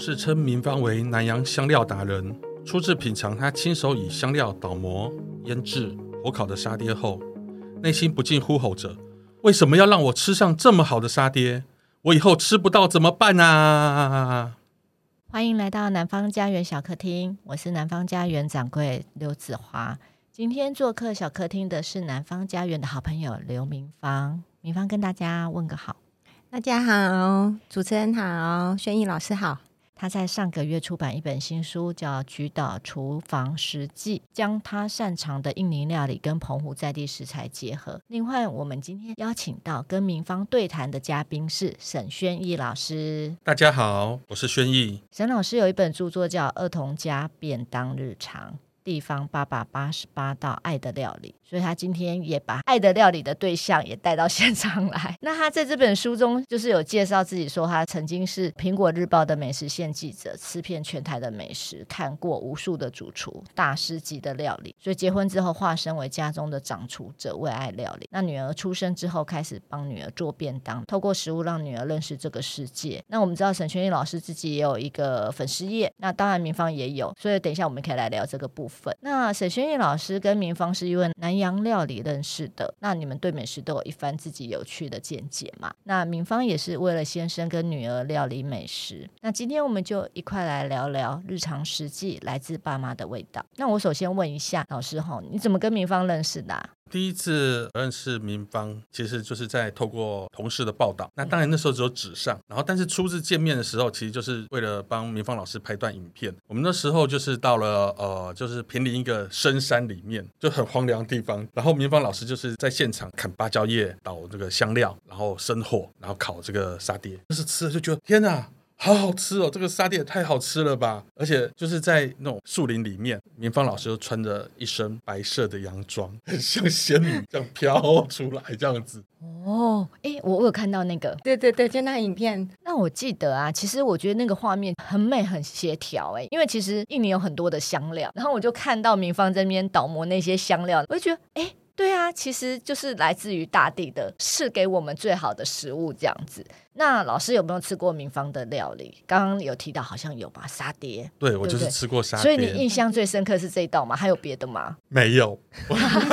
氏称明芳为南洋香料达人，初次品尝他亲手以香料倒磨、腌制、火烤的沙爹后，内心不禁呼吼着：“为什么要让我吃上这么好的沙爹？我以后吃不到怎么办啊？”欢迎来到南方家园小客厅，我是南方家园掌柜刘子华。今天做客小客厅的是南方家园的好朋友刘明芳，明芳跟大家问个好。大家好，主持人好，轩逸老师好。他在上个月出版一本新书，叫《菊岛厨房食记》，将他擅长的印尼料理跟澎湖在地食材结合。另外，我们今天邀请到跟明芳对谈的嘉宾是沈轩逸老师。大家好，我是轩逸。沈老师有一本著作叫《儿童家便当日常》。地方八百八十八道爱的料理，所以他今天也把爱的料理的对象也带到现场来。那他在这本书中就是有介绍自己说，他曾经是苹果日报的美食线记者，吃遍全台的美食，看过无数的主厨大师级的料理。所以结婚之后化身为家中的掌厨者，为爱料理。那女儿出生之后，开始帮女儿做便当，透过食物让女儿认识这个世界。那我们知道沈轩逸老师自己也有一个粉丝页，那当然明芳也有，所以等一下我们可以来聊这个部分。那沈轩逸老师跟明芳是因为南洋料理认识的，那你们对美食都有一番自己有趣的见解嘛？那明芳也是为了先生跟女儿料理美食。那今天我们就一块来聊聊日常实际，来自爸妈的味道。那我首先问一下老师哈，你怎么跟明芳认识的？第一次认识明芳，其实就是在透过同事的报道。那当然那时候只有纸上，然后但是初次见面的时候，其实就是为了帮明芳老师拍段影片。我们那时候就是到了呃，就是平林一个深山里面，就很荒凉的地方。然后明芳老师就是在现场砍芭蕉叶、捣这个香料，然后生火，然后烤这个沙爹。就是吃了就觉得天哪！好好吃哦，这个沙爹也太好吃了吧！而且就是在那种树林里面，明芳老师又穿着一身白色的洋装，很 像仙女这样飘出来这样子。哦，哎，我我有看到那个，对对对，就那影片。那我记得啊，其实我觉得那个画面很美，很协调。哎，因为其实印尼有很多的香料，然后我就看到明芳在那边倒磨那些香料，我就觉得，哎。对啊，其实就是来自于大地的，是给我们最好的食物这样子。那老师有没有吃过明芳的料理？刚刚有提到好像有吧，沙爹。对，我就是吃过沙爹。所以你印象最深刻是这一道吗？还有别的吗？没有。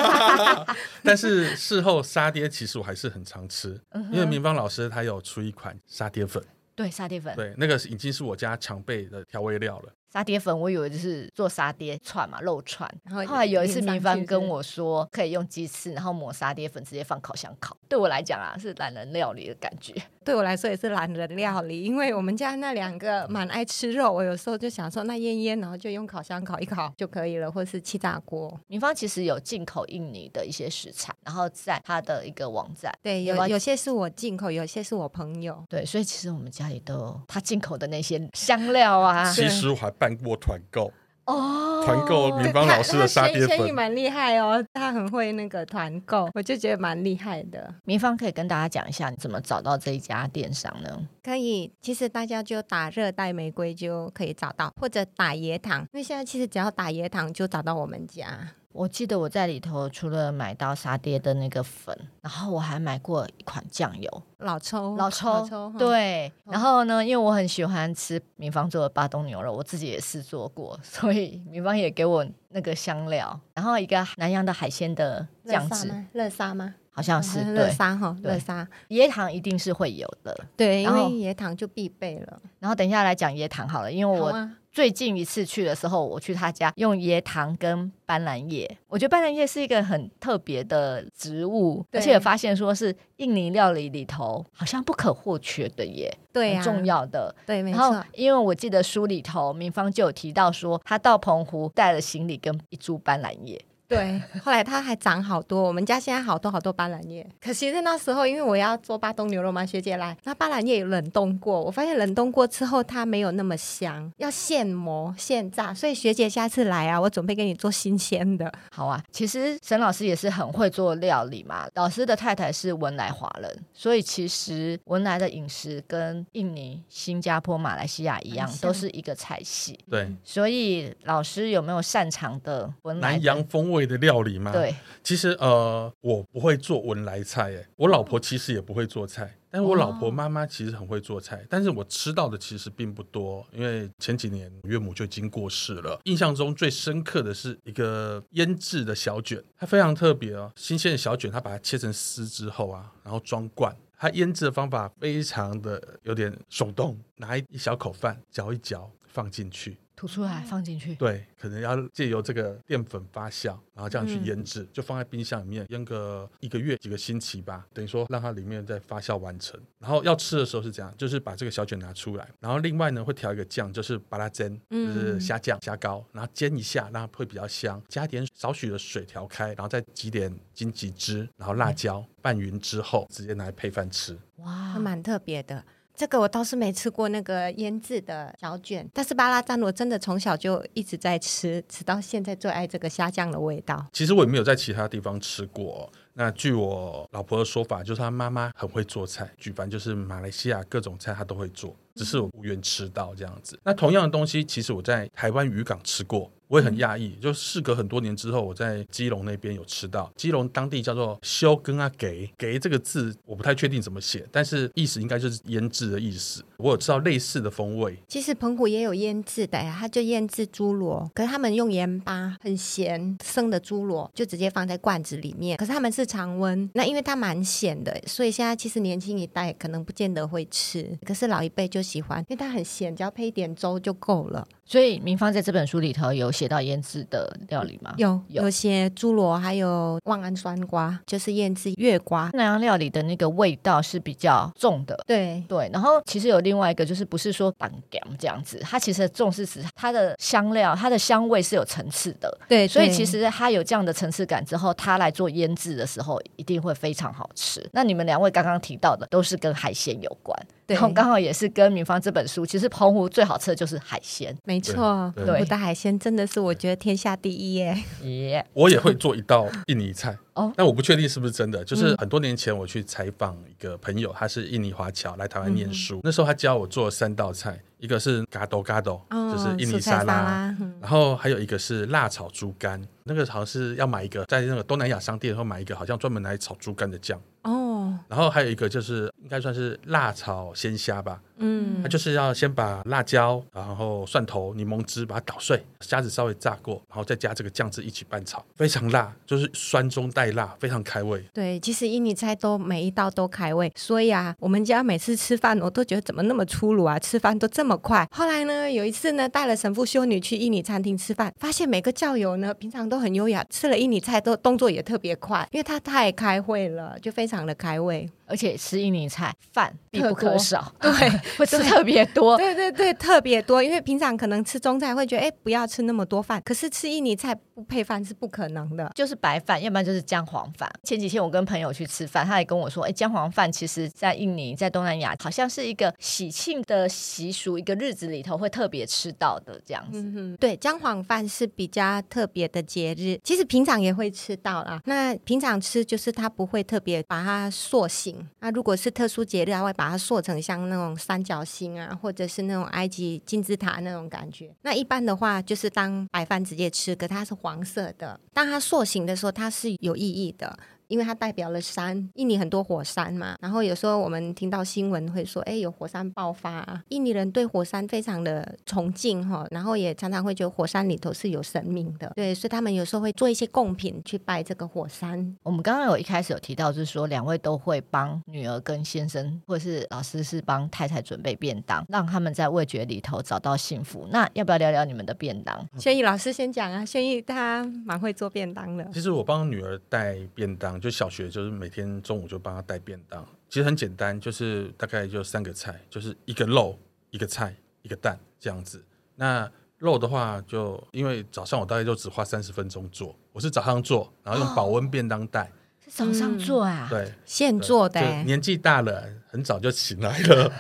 但是事后沙爹其实我还是很常吃，因为明芳老师他有出一款沙爹粉。对，沙爹粉。对，那个已经是我家常备的调味料了。沙爹粉，我以为就是做沙爹串嘛，肉串。然后后来有一次，明芳跟我说可以用鸡翅，然后抹沙爹粉，直接放烤箱烤。对我来讲啊，是懒人料理的感觉。对我来说也是懒人料理，因为我们家那两个蛮爱吃肉，我有时候就想说，那腌腌，然后就用烤箱烤一烤就可以了，或是气炸锅。明芳其实有进口印尼的一些食材，然后在他的一个网站，对，有有些是我进口，有些是我朋友。对，所以其实我们家里都他进口的那些香料啊。其实我还办过团购哦，团购明芳老师的沙爹粉，蛮厉害哦，他很会那个团购，我就觉得蛮厉害的。明芳可以跟大家讲一下，你怎么找到这一家电商呢？可以，其实大家就打热带玫瑰就可以找到，或者打椰糖，因为现在其实只要打椰糖就找到我们家。我记得我在里头除了买到沙爹的那个粉，然后我还买过一款酱油，老抽，老抽，老抽对。哦、然后呢，因为我很喜欢吃明芳做的巴东牛肉，我自己也试做过，所以明芳也给我那个香料，然后一个南洋的海鲜的酱汁，乐沙吗？好像是乐沙哈，乐沙椰糖一定是会有的，对，因为椰糖就必备了。然后等一下来讲椰糖好了，因为我。最近一次去的时候，我去他家用椰糖跟斑斓叶。我觉得斑斓叶是一个很特别的植物，而且也发现说是印尼料理里头好像不可或缺的耶，对、啊，很重要的。对，没错。因为我记得书里头明芳就有提到说，他到澎湖带了行李跟一株斑斓叶。对，后来它还长好多。我们家现在好多好多斑兰叶。可惜是那时候，因为我要做巴东牛肉嘛，学姐来，那斑兰叶有冷冻过。我发现冷冻过之后，它没有那么香，要现磨现炸。所以学姐下次来啊，我准备给你做新鲜的。好啊，其实沈老师也是很会做料理嘛。老师的太太是文莱华人，所以其实文莱的饮食跟印尼、新加坡、马来西亚一样，都是一个菜系。对，所以老师有没有擅长的文莱南洋风味？味的料理吗？对，其实呃，我不会做文莱菜，哎，我老婆其实也不会做菜。但是我老婆妈妈其实很会做菜，但是我吃到的其实并不多，因为前几年岳母就已经过世了。印象中最深刻的是一个腌制的小卷，它非常特别哦，新鲜的小卷，它把它切成丝之后啊，然后装罐，它腌制的方法非常的有点手动，拿一小口饭嚼一嚼放进去。吐出来放进去，对，可能要借由这个淀粉发酵，然后这样去腌制，嗯、就放在冰箱里面腌个一个月几个星期吧，等于说让它里面再发酵完成。然后要吃的时候是这样，就是把这个小卷拿出来，然后另外呢会调一个酱，就是把它煎，就是虾酱虾膏，然后煎一下，让它会比较香，加点少许的水调开，然后再挤点荆棘汁，然后辣椒、嗯、拌匀之后，直接拿来配饭吃。哇，还蛮特别的。这个我倒是没吃过那个腌制的小卷，但是巴拉赞我真的从小就一直在吃，吃到现在最爱这个虾酱的味道。其实我也没有在其他地方吃过。那据我老婆的说法，就是她妈妈很会做菜，举凡就是马来西亚各种菜她都会做，只是我无缘吃到这样子。那同样的东西，其实我在台湾渔港吃过。我也很讶异，就事隔很多年之后，我在基隆那边有吃到。基隆当地叫做“修根啊给给”这个字，我不太确定怎么写，但是意思应该就是腌制的意思。我有吃到类似的风味。其实澎湖也有腌制的呀，它就腌制猪螺，可是他们用盐巴，很咸，生的猪螺就直接放在罐子里面。可是他们是常温，那因为它蛮咸的，所以现在其实年轻一代可能不见得会吃，可是老一辈就喜欢，因为它很咸，只要配一点粥就够了。所以明芳在这本书里头有写到腌制的料理吗？有有些猪螺，还有望安酸瓜，就是腌制月瓜。那洋料理的那个味道是比较重的，对对。然后其实有另外一个，就是不是说淡咸这样子，它其实重是指它的香料，它的香味是有层次的。对，对，所以其实它有这样的层次感之后，它来做腌制的时候一定会非常好吃。那你们两位刚刚提到的都是跟海鲜有关。然后刚好也是跟明芳这本书，其实澎湖最好吃的就是海鲜，没错，澎湖的海鲜真的是我觉得天下第一耶。耶，我也会做一道印尼菜哦，但我不确定是不是真的。就是很多年前我去采访一个朋友，他是印尼华侨来台湾念书，那时候他教我做三道菜，一个是嘎豆嘎豆，就是印尼沙拉，然后还有一个是辣炒猪肝，那个好像是要买一个在那个东南亚商店然后买一个好像专门来炒猪肝的酱哦，然后还有一个就是应该算是辣炒鲜虾吧。嗯，它就是要先把辣椒，然后蒜头、柠檬汁把它捣碎，虾子稍微炸过，然后再加这个酱汁一起拌炒，非常辣，就是酸中带辣，非常开胃。对，其实印尼菜都每一道都开胃，所以啊，我们家每次吃饭我都觉得怎么那么粗鲁啊，吃饭都这么快。后来呢，有一次呢，带了神父修女去印尼餐厅吃饭，发现每个教友呢平常都很优雅，吃了印尼菜都动作也特别快，因为他太开胃了，就非常的开胃。而且吃印尼菜饭必不可少，对，会吃特别多，对对对，特别多。因为平常可能吃中菜会觉得，哎，不要吃那么多饭，可是吃印尼菜不配饭是不可能的，就是白饭，要不然就是姜黄饭。前几天我跟朋友去吃饭，他也跟我说，哎，姜黄饭其实在印尼，在东南亚好像是一个喜庆的习俗，一个日子里头会特别吃到的这样子。对，姜黄饭是比较特别的节日，其实平常也会吃到啦。那平常吃就是它不会特别把它塑形。那如果是特殊节日，它会把它塑成像那种三角形啊，或者是那种埃及金字塔那种感觉。那一般的话，就是当白饭直接吃，可它是黄色的。当它塑形的时候，它是有意义的。因为它代表了山，印尼很多火山嘛，然后有时候我们听到新闻会说，哎，有火山爆发啊，印尼人对火山非常的崇敬哈，然后也常常会觉得火山里头是有神明的，对，所以他们有时候会做一些贡品去拜这个火山。我们刚刚有一开始有提到，就是说两位都会帮女儿跟先生，或者是老师是帮太太准备便当，让他们在味觉里头找到幸福。那要不要聊聊你们的便当？轩逸老师先讲啊，轩逸他蛮会做便当的。其实我帮女儿带便当。就小学就是每天中午就帮他带便当，其实很简单，就是大概就三个菜，就是一个肉、一个菜、一个蛋这样子。那肉的话，就因为早上我大概就只花三十分钟做，我是早上做，然后用保温便当袋。是早上做啊？对，现做的。年纪大了，很很早就起来了，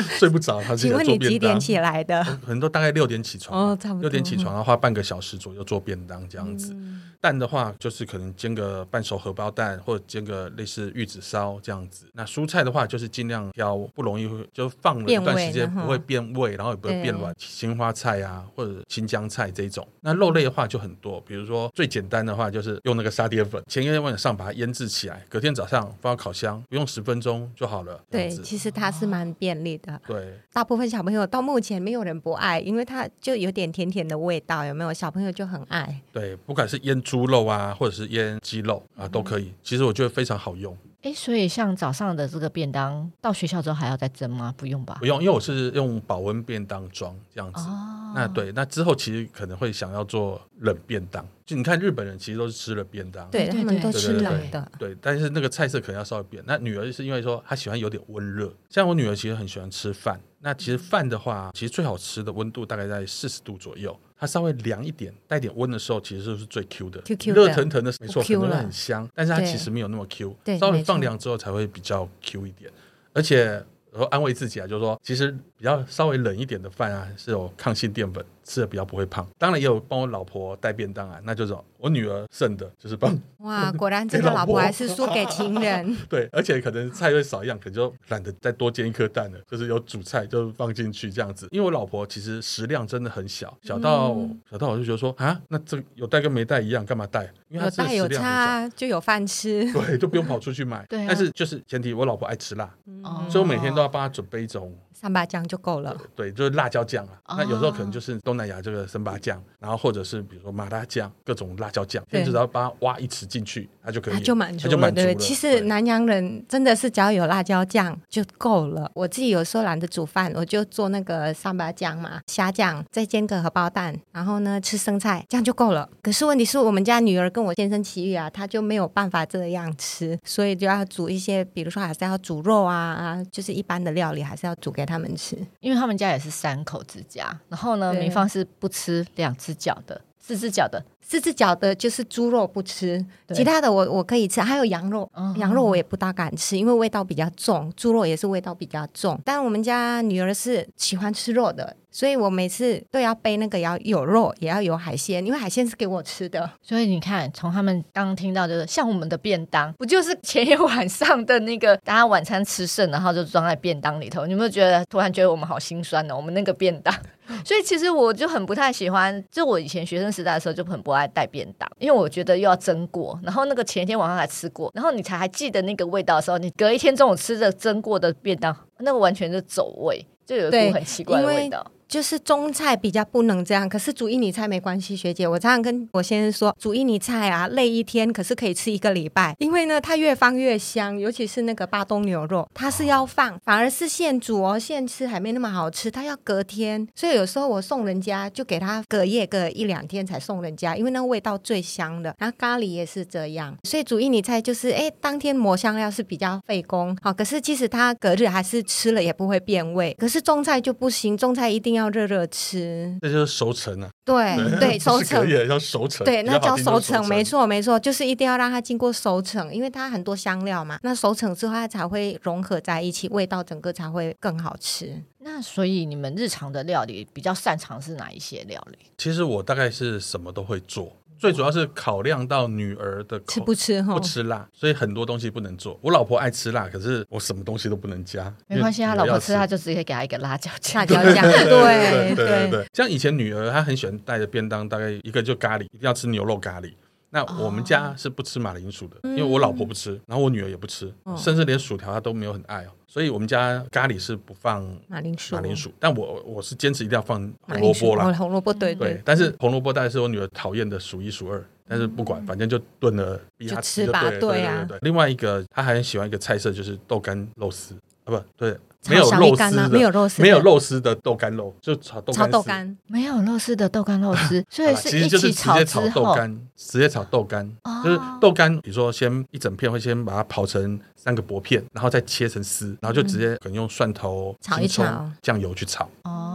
睡不着。他请问你几点起来的？很多大概六点起床，哦，差不多六点起床，然后花半个小时左右做便当这样子。嗯蛋的话，就是可能煎个半熟荷包蛋，或者煎个类似玉子烧这样子。那蔬菜的话，就是尽量挑不容易就放了一段时间不会变味，然后也不会变软，青花菜啊或者青江菜这种。那肉类的话就很多，比如说最简单的话就是用那个沙爹粉，前一天晚上把它腌制起来，隔天早上放到烤箱，不用十分钟就好了。对，其实它是蛮便利的。对，大部分小朋友到目前没有人不爱，因为它就有点甜甜的味道，有没有？小朋友就很爱。对，不管是腌猪肉啊，或者是腌鸡肉啊，都可以。其实我觉得非常好用。哎，所以像早上的这个便当，到学校之后还要再蒸吗？不用吧？不用，因为我是用保温便当装这样子。哦、那对，那之后其实可能会想要做冷便当。就你看日本人其实都是吃了便当，对，他们都吃冷的。对，但是那个菜色可能要稍微变。那女儿是因为说她喜欢有点温热，像我女儿其实很喜欢吃饭。那其实饭的话，其实最好吃的温度大概在四十度左右。它稍微凉一点，带点温的时候，其实是最 Q 的。热腾腾的，没错，可能会很香，但是它其实没有那么 Q。稍微放凉之后才会比较 Q 一点。而且，然后安慰自己啊，就是说，其实比较稍微冷一点的饭啊，是有抗性淀粉。吃的比较不会胖，当然也有帮我老婆带便当啊，那就是我女儿剩的，就是帮。哇，果然这个老婆还是输给情人。对，而且可能菜会少一样，可能就懒得再多煎一颗蛋了，就是有主菜就放进去这样子。因为我老婆其实食量真的很小，小到、嗯、小到我就觉得说啊，那这有带跟没带一样，干嘛带？因为她有带有差就有饭吃，对，就不用跑出去买。对、啊，但是就是前提我老婆爱吃辣，嗯、所以我每天都要帮她准备一种。三八酱就够了，对，就是辣椒酱啊。那有时候可能就是东南亚这个生巴酱，然后或者是比如说麻辣酱，各种辣椒酱，你只要把它挖一匙进去，它就可以，它就满足了。对，其实南洋人真的是只要有辣椒酱就够了。我自己有时候懒得煮饭，我就做那个三巴酱嘛，虾酱，再煎个荷包蛋，然后呢吃生菜，这样就够了。可是问题是我们家女儿跟我先生奇遇啊，他就没有办法这样吃，所以就要煮一些，比如说还是要煮肉啊啊，就是一般的料理还是要煮给。他们吃，因为他们家也是三口之家。然后呢，明芳是不吃两只脚的，四只脚的，四只脚的就是猪肉不吃，其他的我我可以吃，还有羊肉，嗯、羊肉我也不大敢吃，因为味道比较重，猪肉也是味道比较重。但我们家女儿是喜欢吃肉的。所以我每次都要备那个，要有肉，也要有海鲜，因为海鲜是给我吃的。所以你看，从他们刚刚听到，就是像我们的便当，不就是前一晚上的那个大家晚餐吃剩，然后就装在便当里头？你有没有觉得突然觉得我们好心酸呢？我们那个便当，所以其实我就很不太喜欢。就我以前学生时代的时候，就很不爱带便当，因为我觉得又要蒸过，然后那个前一天晚上还吃过，然后你才还记得那个味道的时候，你隔一天中午吃着蒸过的便当，那个完全是走味，就有一股很奇怪的味道。就是中菜比较不能这样，可是煮印尼菜没关系，学姐，我常常跟我先生说，煮印尼菜啊，累一天，可是可以吃一个礼拜，因为呢，它越放越香，尤其是那个巴东牛肉，它是要放，反而是现煮哦，现吃还没那么好吃，它要隔天，所以有时候我送人家就给他隔夜个一两天才送人家，因为那个味道最香的。然后咖喱也是这样，所以煮印尼菜就是，哎，当天磨香料是比较费工，好，可是即使它隔日还是吃了也不会变味，可是中菜就不行，中菜一定要。要热热吃，那就是熟成啊。对 对，熟成也叫熟成。对，那叫熟成，没错没错，就是一定要让它经过熟成，因为它很多香料嘛。那熟成之后，它才会融合在一起，味道整个才会更好吃。那所以你们日常的料理比较擅长是哪一些料理？其实我大概是什么都会做。最主要是考量到女儿的口吃不吃哈，不吃辣，所以很多东西不能做。我老婆爱吃辣，可是我什么东西都不能加。没关系，他老婆吃，他就直接给他一个辣椒酱。辣椒酱，对对对对。像以前女儿，她很喜欢带着便当，大概一个就咖喱，一定要吃牛肉咖喱。那我们家是不吃马铃薯的，因为我老婆不吃，然后我女儿也不吃，甚至连薯条她都没有很爱哦。所以我们家咖喱是不放马铃薯，马铃薯。但我我是坚持一定要放红萝卜啦，红萝卜对对。但是红萝卜大概是我女儿讨厌的数一数二。但是不管，反正就炖了逼她吃吧对对对。另外一个，她还很喜欢一个菜色，就是豆干肉丝啊，不对，没有肉丝的，没有肉丝，没有肉丝的豆干肉，就炒豆干。炒豆干，没有肉丝的豆干肉丝，所以是一起炒豆干，直接炒豆干，就是豆干，比如说先一整片，会先把它刨成三个薄片，然后再切成丝，然后就直接可能用蒜头、炒一炒，酱油去炒。哦。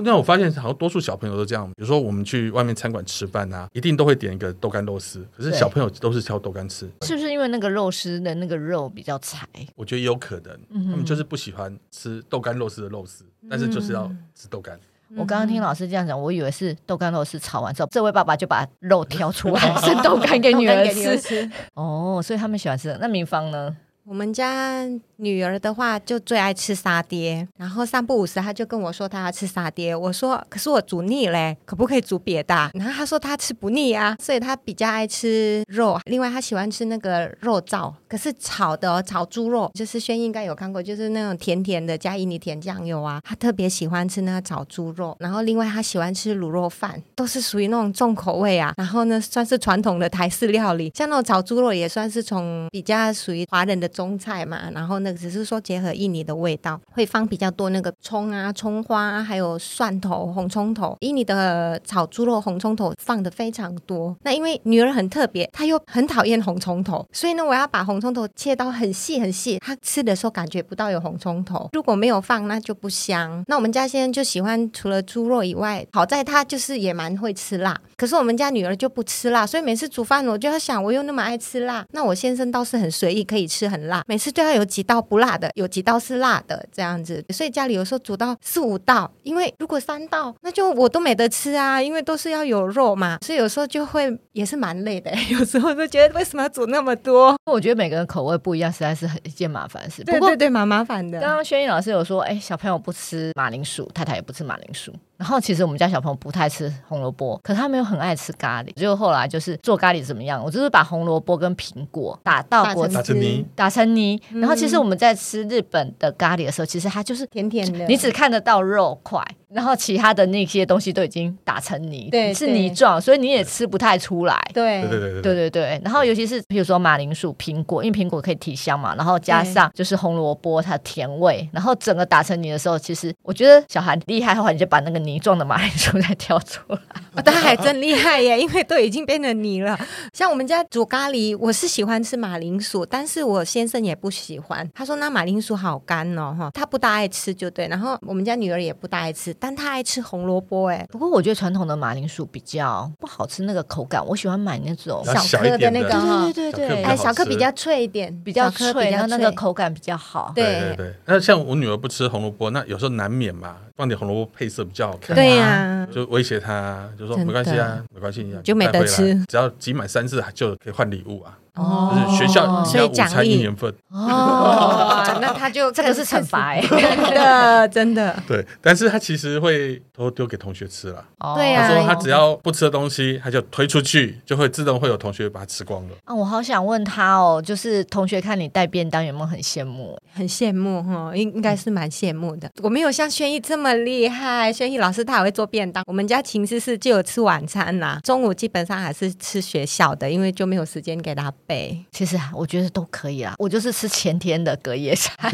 那我发现好像多数小朋友都这样，比如说我们去外面餐馆吃饭啊，一定都会点一个豆干肉丝，可是小朋友都是挑豆干吃，是不是因为那个肉丝的那个肉比较柴？我觉得也有可能，嗯、他们就是不喜欢吃豆干肉丝的肉丝，但是就是要吃豆干。嗯、我刚刚听老师这样讲，我以为是豆干肉丝炒完之后，这位爸爸就把肉挑出来，是豆干给女儿吃。吃哦，所以他们喜欢吃。那明芳呢？我们家女儿的话就最爱吃沙爹，然后三不五时她就跟我说她要吃沙爹。我说可是我煮腻嘞，可不可以煮别的？然后她说她吃不腻啊，所以她比较爱吃肉。另外她喜欢吃那个肉燥，可是炒的哦，炒猪肉，就是轩应该有看过，就是那种甜甜的加印尼甜酱油啊。她特别喜欢吃那个炒猪肉。然后另外她喜欢吃卤肉饭，都是属于那种重口味啊。然后呢，算是传统的台式料理，像那种炒猪肉也算是从比较属于华人的。中菜嘛，然后那个只是说结合印尼的味道，会放比较多那个葱啊、葱花，还有蒜头、红葱头。印尼的炒猪肉红葱头放的非常多。那因为女儿很特别，她又很讨厌红葱头，所以呢，我要把红葱头切到很细很细，她吃的时候感觉不到有红葱头。如果没有放，那就不香。那我们家先生就喜欢除了猪肉以外，好在她就是也蛮会吃辣。可是我们家女儿就不吃辣，所以每次煮饭我就要想，我又那么爱吃辣，那我先生倒是很随意，可以吃很辣。每次都要有几道不辣的，有几道是辣的这样子，所以家里有时候煮到四五道，因为如果三道，那就我都没得吃啊，因为都是要有肉嘛，所以有时候就会也是蛮累的。有时候就觉得为什么要煮那么多？我觉得每个人口味不一样，实在是很一件麻烦事。对对对，蛮麻烦的。刚刚轩逸老师有说，哎，小朋友不吃马铃薯，太太也不吃马铃薯。然后其实我们家小朋友不太吃红萝卜，可是他没有很爱吃咖喱。结果后来就是做咖喱怎么样？我就是把红萝卜跟苹果打到锅打成泥，打成泥。然后其实我们在吃日本的咖喱的时候，其实它就是甜甜的，你只看得到肉块。然后其他的那些东西都已经打成泥，对，是泥状，所以你也吃不太出来。对，对对对对对对。然后尤其是比如说马铃薯、苹果，因为苹果可以提香嘛，然后加上就是红萝卜它甜味，然后整个打成泥的时候，其实我觉得小孩厉害的话，你就把那个泥状的马铃薯再挑出来。他还真厉害耶，因为都已经变成泥了。像我们家煮咖喱，我是喜欢吃马铃薯，但是我先生也不喜欢，他说那马铃薯好干哦，哈，他不大爱吃就对。然后我们家女儿也不大爱吃，但他爱吃红萝卜哎。不过我觉得传统的马铃薯比较不好吃，那个口感，我喜欢买那种小颗的那个，对对对对，哎，小颗比较脆一点，比较脆，然后那个口感比较好。对对对。那像我女儿不吃红萝卜，那有时候难免嘛。放点红萝卜配色比较好看，对呀，就威胁他，就说没关系啊，没关系，就没得吃，只要集满三次就可以换礼物啊。哦，就是学校你要午餐一年份哦，那他就这个是惩罚哎，真的真的。对，但是他其实会都丢给同学吃了。对呀，他说他只要不吃的东西，他就推出去，就会自动会有同学把它吃光了。啊，我好想问他哦，就是同学看你带便当有没有很羡慕？很羡慕哈，应应该是蛮羡慕的。我没有像轩逸这么厉害，轩逸老师他还会做便当。我们家秦思是就有吃晚餐啦，中午基本上还是吃学校的，因为就没有时间给他。对，其实我觉得都可以啦。我就是吃前天的隔夜菜，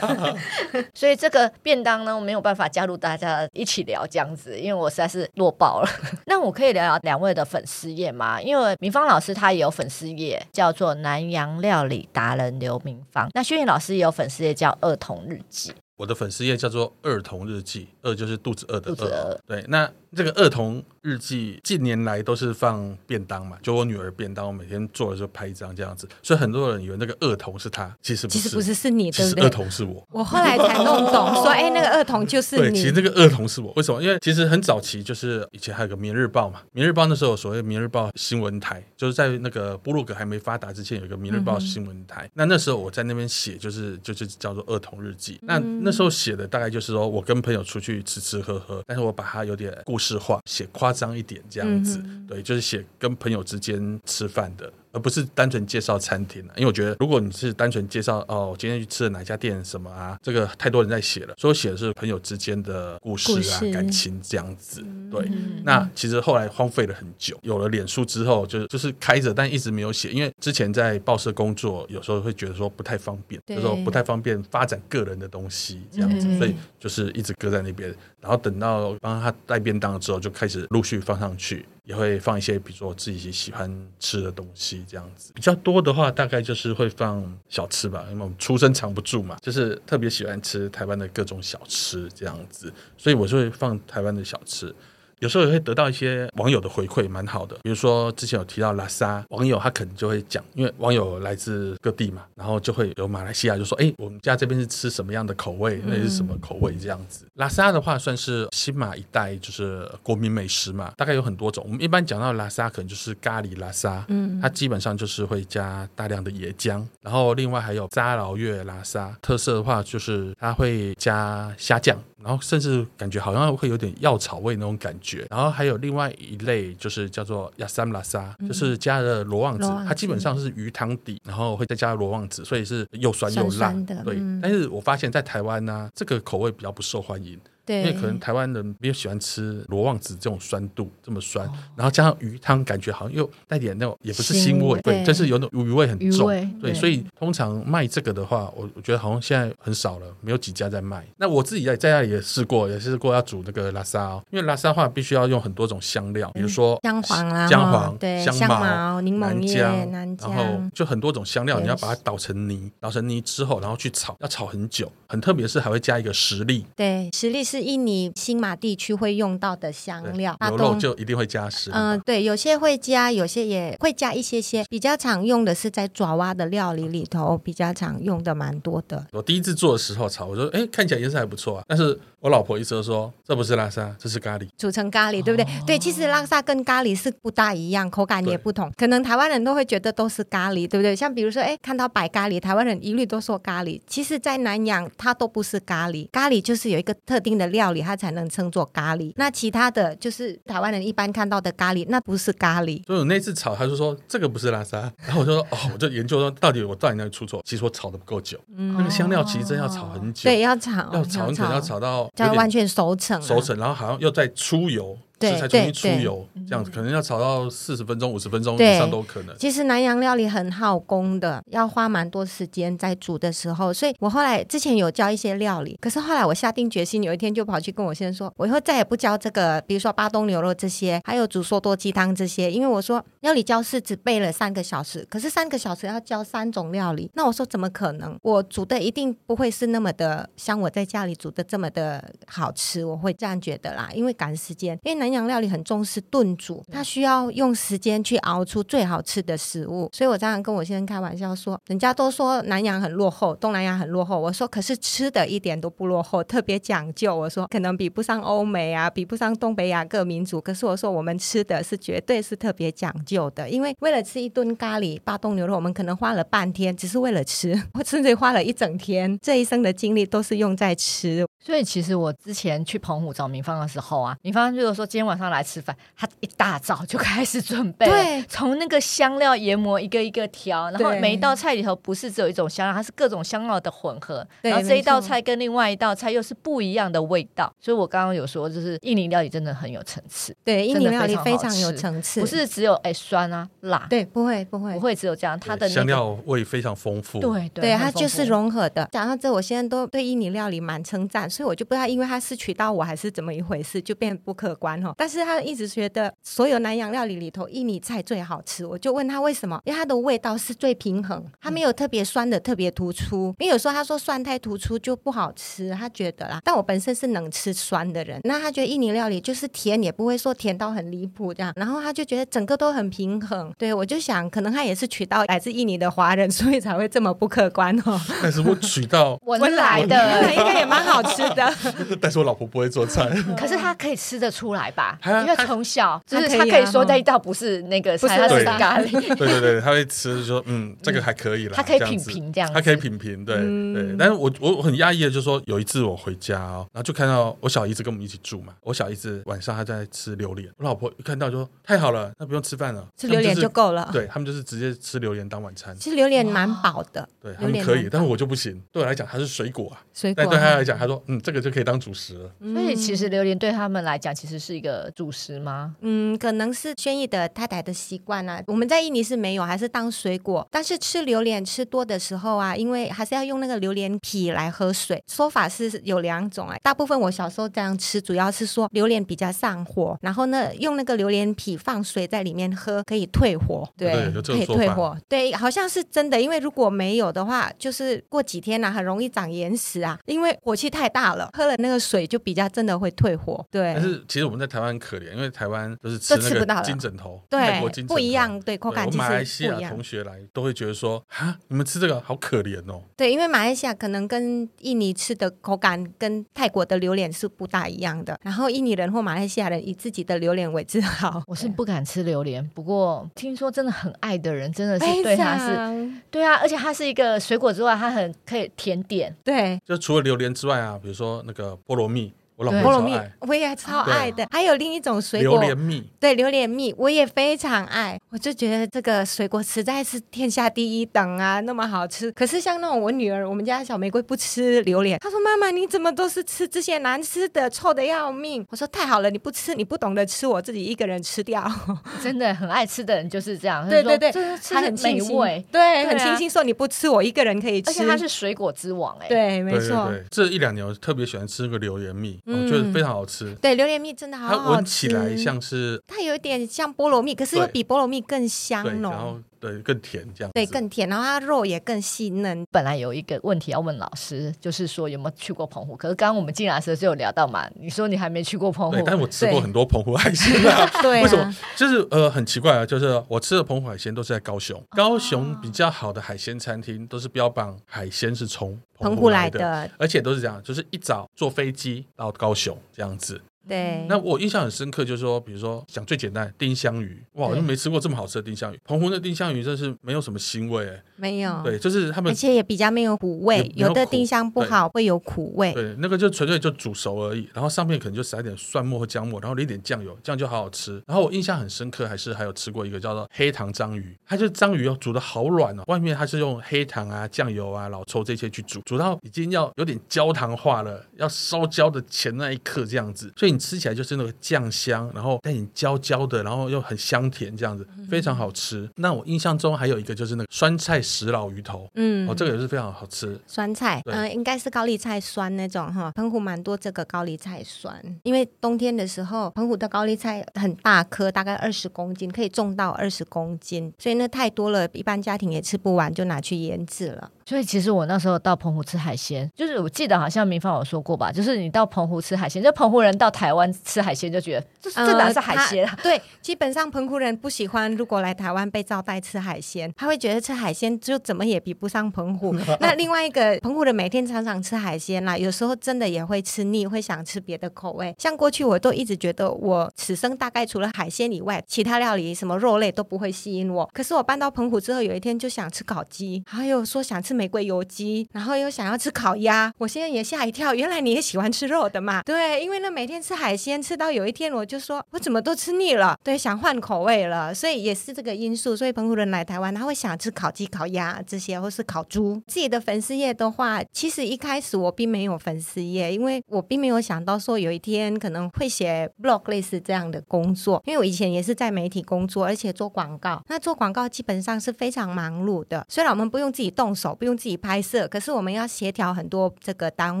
所以这个便当呢，我没有办法加入大家一起聊这样子，因为我实在是弱爆了。那我可以聊聊两位的粉丝页吗？因为明芳老师他也有粉丝页，叫做南洋料理达人刘明芳。那轩逸老师也有粉丝页叫儿童日记。我的粉丝页叫做儿童日记，二就是肚子饿的饿。对，那。这个儿童日记近年来都是放便当嘛，就我女儿便当，我每天做的时候拍一张这样子，所以很多人以为那个恶童是他，其实不是，其实不是是你，其实恶童是我。我后来才弄懂，说哎，那个恶童就是你。对，其实那个恶童是我，为什么？因为其实很早期，就是以前还有个《明日报》嘛，《明日报》那时候所谓《明日报》新闻台，就是在那个部落格还没发达之前，有一个《明日报》新闻台。嗯、那那时候我在那边写，就是就是叫做恶童日记。那那时候写的大概就是说我跟朋友出去吃吃喝喝，但是我把它有点故事化写。夸张一点这样子，嗯、对，就是写跟朋友之间吃饭的。而不是单纯介绍餐厅，因为我觉得如果你是单纯介绍哦，我今天去吃了哪家店什么啊，这个太多人在写了，所以我写的是朋友之间的故事啊、事感情这样子。对，嗯、那其实后来荒废了很久，有了脸书之后，就就是开着，但一直没有写，因为之前在报社工作，有时候会觉得说不太方便，对就是说不太方便发展个人的东西这样子，嗯、所以就是一直搁在那边。然后等到帮他带便当了之后，就开始陆续放上去。也会放一些，比如说自己喜欢吃的东西这样子。比较多的话，大概就是会放小吃吧，因为我们出生藏不住嘛，就是特别喜欢吃台湾的各种小吃这样子，所以我就会放台湾的小吃。有时候也会得到一些网友的回馈，蛮好的。比如说之前有提到拉萨，网友他可能就会讲，因为网友来自各地嘛，然后就会有马来西亚就说：“哎，我们家这边是吃什么样的口味？那是什么口味？”这样子。拉萨的话算是新马一带就是国民美食嘛，大概有很多种。我们一般讲到拉萨，可能就是咖喱拉萨，嗯，它基本上就是会加大量的椰浆，然后另外还有扎劳越拉萨，特色的话就是它会加虾酱。然后甚至感觉好像会有点药草味那种感觉，然后还有另外一类就是叫做亚三拉沙，就是加了罗望子，它基本上是鱼汤底，然后会再加罗望子，所以是又酸又辣。对，嗯、但是我发现在台湾呢、啊，这个口味比较不受欢迎。因为可能台湾人比较喜欢吃罗望子这种酸度这么酸，然后加上鱼汤，感觉好像又带点那种也不是腥味，对，但是有那种鱼味很重，对，所以通常卖这个的话，我我觉得好像现在很少了，没有几家在卖。那我自己在在家里也试过，也试过要煮那个拉沙哦，因为拉沙的话必须要用很多种香料，比如说姜黄啊，姜黄、对，香茅、柠檬叶、南姜，然后就很多种香料，你要把它捣成泥，捣成泥之后，然后去炒，要炒很久，很特别是还会加一个石粒，对，石粒是印尼新马地区会用到的香料，牛肉就一定会加食。嗯，对，有些会加，有些也会加一些些。比较常用的是在爪哇的料理里头，比较常用的蛮多的。我第一次做的时候炒，我说，哎，看起来颜色还不错啊。但是我老婆一直都说，这不是拉萨，这是咖喱，煮成咖喱，对不对？哦、对，其实拉萨跟咖喱是不大一样，口感也不同。可能台湾人都会觉得都是咖喱，对不对？像比如说，哎，看到白咖喱，台湾人一律都说咖喱。其实，在南洋它都不是咖喱，咖喱就是有一个特定的料理，它才能称作咖喱。那其他的就是台湾人一般看到的咖喱，那不是咖喱。所以我那次炒，他就说这个不是拉萨，然后我就说哦，我就研究说到底我到底哪里出错？其实我炒的不够久，嗯、那个香料其实真要炒很久，对，要炒，要炒，可能要炒到要完全熟成，熟成，然后好像又在出油。食材重新出油，这样子可能要炒到四十分钟、五十分钟以上都可能。其实南洋料理很耗工的，要花蛮多时间在煮的时候。所以我后来之前有教一些料理，可是后来我下定决心，有一天就跑去跟我先生说，我以后再也不教这个，比如说巴东牛肉这些，还有煮梭多鸡汤这些，因为我说料理教室只备了三个小时，可是三个小时要教三种料理，那我说怎么可能？我煮的一定不会是那么的像我在家里煮的这么的好吃，我会这样觉得啦，因为赶时间，因为南洋料理很重视炖煮，它需要用时间去熬出最好吃的食物，所以我常常跟我先生开玩笑说，人家都说南洋很落后，东南亚很落后，我说可是吃的一点都不落后，特别讲究。我说可能比不上欧美啊，比不上东北亚各民族，可是我说我们吃的是绝对是特别讲究的，因为为了吃一顿咖喱巴东牛肉，我们可能花了半天，只是为了吃，我 甚至花了一整天，这一生的精力都是用在吃。所以其实我之前去澎湖找明芳的时候啊，明芳就是说今天晚上来吃饭，他一大早就开始准备，对，从那个香料研磨一个一个调，然后每一道菜里头不是只有一种香料，它是各种香料的混合，对然后这一道菜跟另外一道菜又是不一样的味道。所以我刚刚有说，就是印尼料理真的很有层次，对，印尼料理非常有层次，不是只有哎酸啊辣，对，不会不会不会只有这样，它的、那个、香料味非常丰富，对对，对它就是融合的。讲到这，我现在都对印尼料理蛮称赞，所以我就不知道，因为他是娶到我还是怎么一回事，就变不客观哦。但是他一直觉得所有南洋料理里头，印尼菜最好吃。我就问他为什么？因为它的味道是最平衡，它没有特别酸的特别突出。因为有时候他说酸太突出就不好吃，他觉得啦。但我本身是能吃酸的人，那他觉得印尼料理就是甜也不会说甜到很离谱这样。然后他就觉得整个都很平衡。对，我就想，可能他也是娶到来自印尼的华人，所以才会这么不客观哦。但是我娶到温来的，应该也蛮好吃的。但是我老婆不会做菜，可是她可以吃得出来吧？因为从小就是她可以说那一道不是那个菜，是咖喱。对对对，她会吃，就说嗯，这个还可以了。她可以品评这样，她可以品评，对对。但是我我很压抑的，就是说有一次我回家哦，然后就看到我小姨子跟我们一起住嘛，我小姨子晚上她在吃榴莲，我老婆一看到就说太好了，那不用吃饭了，吃榴莲就够了。对，他们就是直接吃榴莲当晚餐。其实榴莲蛮饱的，对他们可以，但是我就不行。对我来讲，它是水果啊，水果。但对他来讲，他说嗯，这个就可以当主食了。所以其实榴莲对他们来讲，其实是一个主食吗？嗯，可能是轩逸的太太的习惯啊。我们在印尼是没有，还是当水果。但是吃榴莲吃多的时候啊，因为还是要用那个榴莲皮来喝水。说法是有两种哎，大部分我小时候这样吃，主要是说榴莲比较上火，然后呢，用那个榴莲皮放水在里面喝可以退火，对，对可以退火。对，好像是真的，因为如果没有的话，就是过几天呢、啊，很容易长眼屎啊，因为火气太大了，喝了那个水就比较真的会退火。对，但是其实我们在台湾很可怜，因为台湾都是吃那个金枕头，对，泰国金枕头，不一样，对，口感其实不一样。马来西亚同学来都会觉得说啊，你们吃这个好可怜哦。对，因为马来西亚可能跟印尼吃的口感跟泰国的榴莲是不大一样的，然后印尼人或马来西亚人以自己的榴莲为自豪。我是不敢吃榴莲，不过听说真的很爱的人真的是对它是，对啊，而且它是一个水果之外，它很可以甜点。对，就除了榴莲之外啊，比如比如说那个菠萝蜜。菠萝蜜我也超爱的，还有另一种水果榴莲蜜，对榴莲蜜我也非常爱。我就觉得这个水果实在是天下第一等啊，那么好吃。可是像那种我女儿，我们家小玫瑰不吃榴莲，她说：“妈妈，你怎么都是吃这些难吃的，臭的要命。”我说：“太好了，你不吃，你不懂得吃，我自己一个人吃掉。”真的很爱吃的人就是这样，对对对，他很美味，对，很清新。说你不吃，我一个人可以吃，而且它是水果之王哎，对，没错。这一两年我特别喜欢吃那个榴莲蜜。我觉得非常好吃。对，榴莲蜜真的好好吃。它闻起来像是，它有一点像菠萝蜜，可是又比菠萝蜜更香浓。对，更甜这样。对，更甜，然后它肉也更细嫩。本来有一个问题要问老师，就是说有没有去过澎湖？可是刚刚我们进来的时候就有聊到嘛，你说你还没去过澎湖。对，但是我吃过很多澎湖海鲜啊。对，为什么？就是呃很奇怪啊，就是我吃的澎湖海鲜都是在高雄，高雄比较好的海鲜餐厅都是标榜海鲜是从澎湖来的，而且都是这样，就是一早坐飞机到高雄这样子。对，那我印象很深刻，就是说，比如说讲最简单，丁香鱼，哇，我就没吃过这么好吃的丁香鱼。澎湖的丁香鱼真是没有什么腥味，哎，没有，对，就是他们，而且也比较没有苦味，有的丁香不好会有苦味，对，那个就纯粹就煮熟而已，然后上面可能就撒一点蒜末和姜末，然后淋点酱油，这样就好好吃。然后我印象很深刻，还是还有吃过一个叫做黑糖章鱼，它就是章鱼哦，煮的好软哦，外面它是用黑糖啊、酱油啊、老抽这些去煮，煮到已经要有点焦糖化了，要烧焦的前那一刻这样子，所以你吃起来就是那个。酱香，然后带点焦焦的，然后又很香甜，这样子非常好吃。那我印象中还有一个就是那个酸菜石老鱼头，嗯，哦，这个也是非常好吃。酸菜，嗯应该是高丽菜酸那种哈。澎湖蛮多这个高丽菜酸，因为冬天的时候，澎湖的高丽菜很大颗，大概二十公斤，可以种到二十公斤，所以那太多了，一般家庭也吃不完，就拿去腌制了。所以其实我那时候到澎湖吃海鲜，就是我记得好像明芳有说过吧，就是你到澎湖吃海鲜，就澎湖人到台湾吃海鲜就觉得这这哪是海鲜啊？对，基本上澎湖人不喜欢，如果来台湾被招待吃海鲜，他会觉得吃海鲜就怎么也比不上澎湖。那另外一个澎湖人每天常常吃海鲜啦，有时候真的也会吃腻，会想吃别的口味。像过去我都一直觉得我此生大概除了海鲜以外，其他料理什么肉类都不会吸引我。可是我搬到澎湖之后，有一天就想吃烤鸡，还有说想吃。玫瑰油鸡，然后又想要吃烤鸭，我现在也吓一跳，原来你也喜欢吃肉的嘛？对，因为呢每天吃海鲜，吃到有一天我就说，我怎么都吃腻了，对，想换口味了，所以也是这个因素。所以澎湖人来台湾，他会想吃烤鸡、烤鸭这些，或是烤猪。自己的粉丝页的话，其实一开始我并没有粉丝页，因为我并没有想到说有一天可能会写 blog 类似这样的工作，因为我以前也是在媒体工作，而且做广告。那做广告基本上是非常忙碌的，虽然我们不用自己动手，不用。自己拍摄，可是我们要协调很多这个单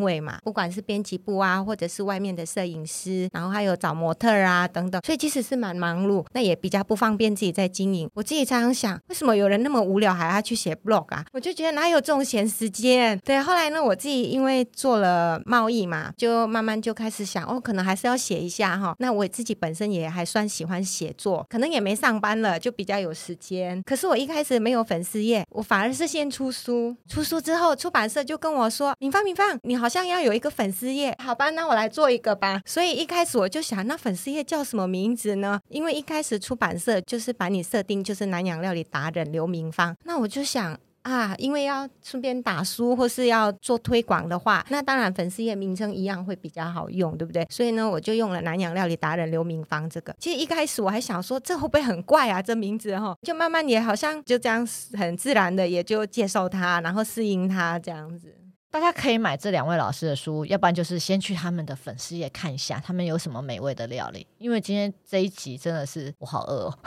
位嘛，不管是编辑部啊，或者是外面的摄影师，然后还有找模特啊等等，所以其实是蛮忙碌，那也比较不方便自己在经营。我自己常常想，为什么有人那么无聊还要去写 blog 啊？我就觉得哪有这种闲时间？对，后来呢，我自己因为做了贸易嘛，就慢慢就开始想，哦，可能还是要写一下哈。那我自己本身也还算喜欢写作，可能也没上班了，就比较有时间。可是我一开始没有粉丝页，我反而是先出书。出书之后，出版社就跟我说：“明芳，明芳，你好像要有一个粉丝页，好吧？那我来做一个吧。”所以一开始我就想，那粉丝页叫什么名字呢？因为一开始出版社就是把你设定就是南洋料理达人刘明芳，那我就想啊，因为要顺便打书或是要做推广的话，那当然粉丝页名称一样会比较好用，对不对？所以呢，我就用了南洋料理达人刘明芳这个。其实一开始我还想说，这会不会很怪啊？这名字哈，就慢慢也好像就这样很自然的也就接受它，然后适应它这样子。大家可以买这两位老师的书，要不然就是先去他们的粉丝页看一下，他们有什么美味的料理。因为今天这一集真的是我好饿哦，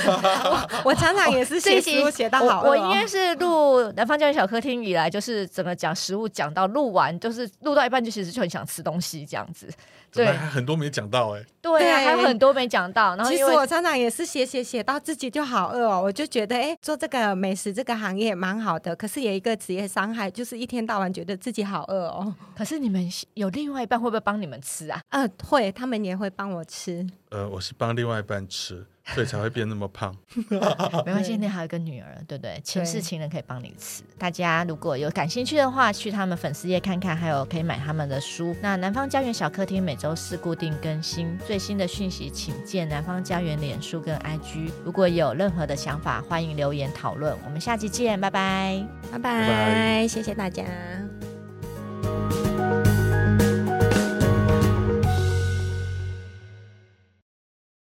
我常常也是这一集写到好饿、哦。我应该是录南方教育小客厅以来，就是整个讲食物讲到录完，就是录到一半就其实就很想吃东西这样子。对，还很多没讲到哎、欸。对啊，还有很多没讲到。然后其实我常常也是写写写到自己就好饿哦，我就觉得哎，做这个美食这个行业蛮好的，可是有一个职业伤害，就是一天到晚。觉得自己好饿哦，可是你们有另外一半会不会帮你们吃啊？嗯、呃，会，他们也会帮我吃。呃，我是帮另外一半吃，所以才会变那么胖。没关系，你还有一个女儿，对不对？前世情人可以帮你吃。大家如果有感兴趣的话，去他们粉丝页看看，还有可以买他们的书。那南方家园小客厅每周四固定更新最新的讯息，请见南方家园脸书跟 IG。如果有任何的想法，欢迎留言讨论。我们下期见，拜拜，拜拜，谢谢大家。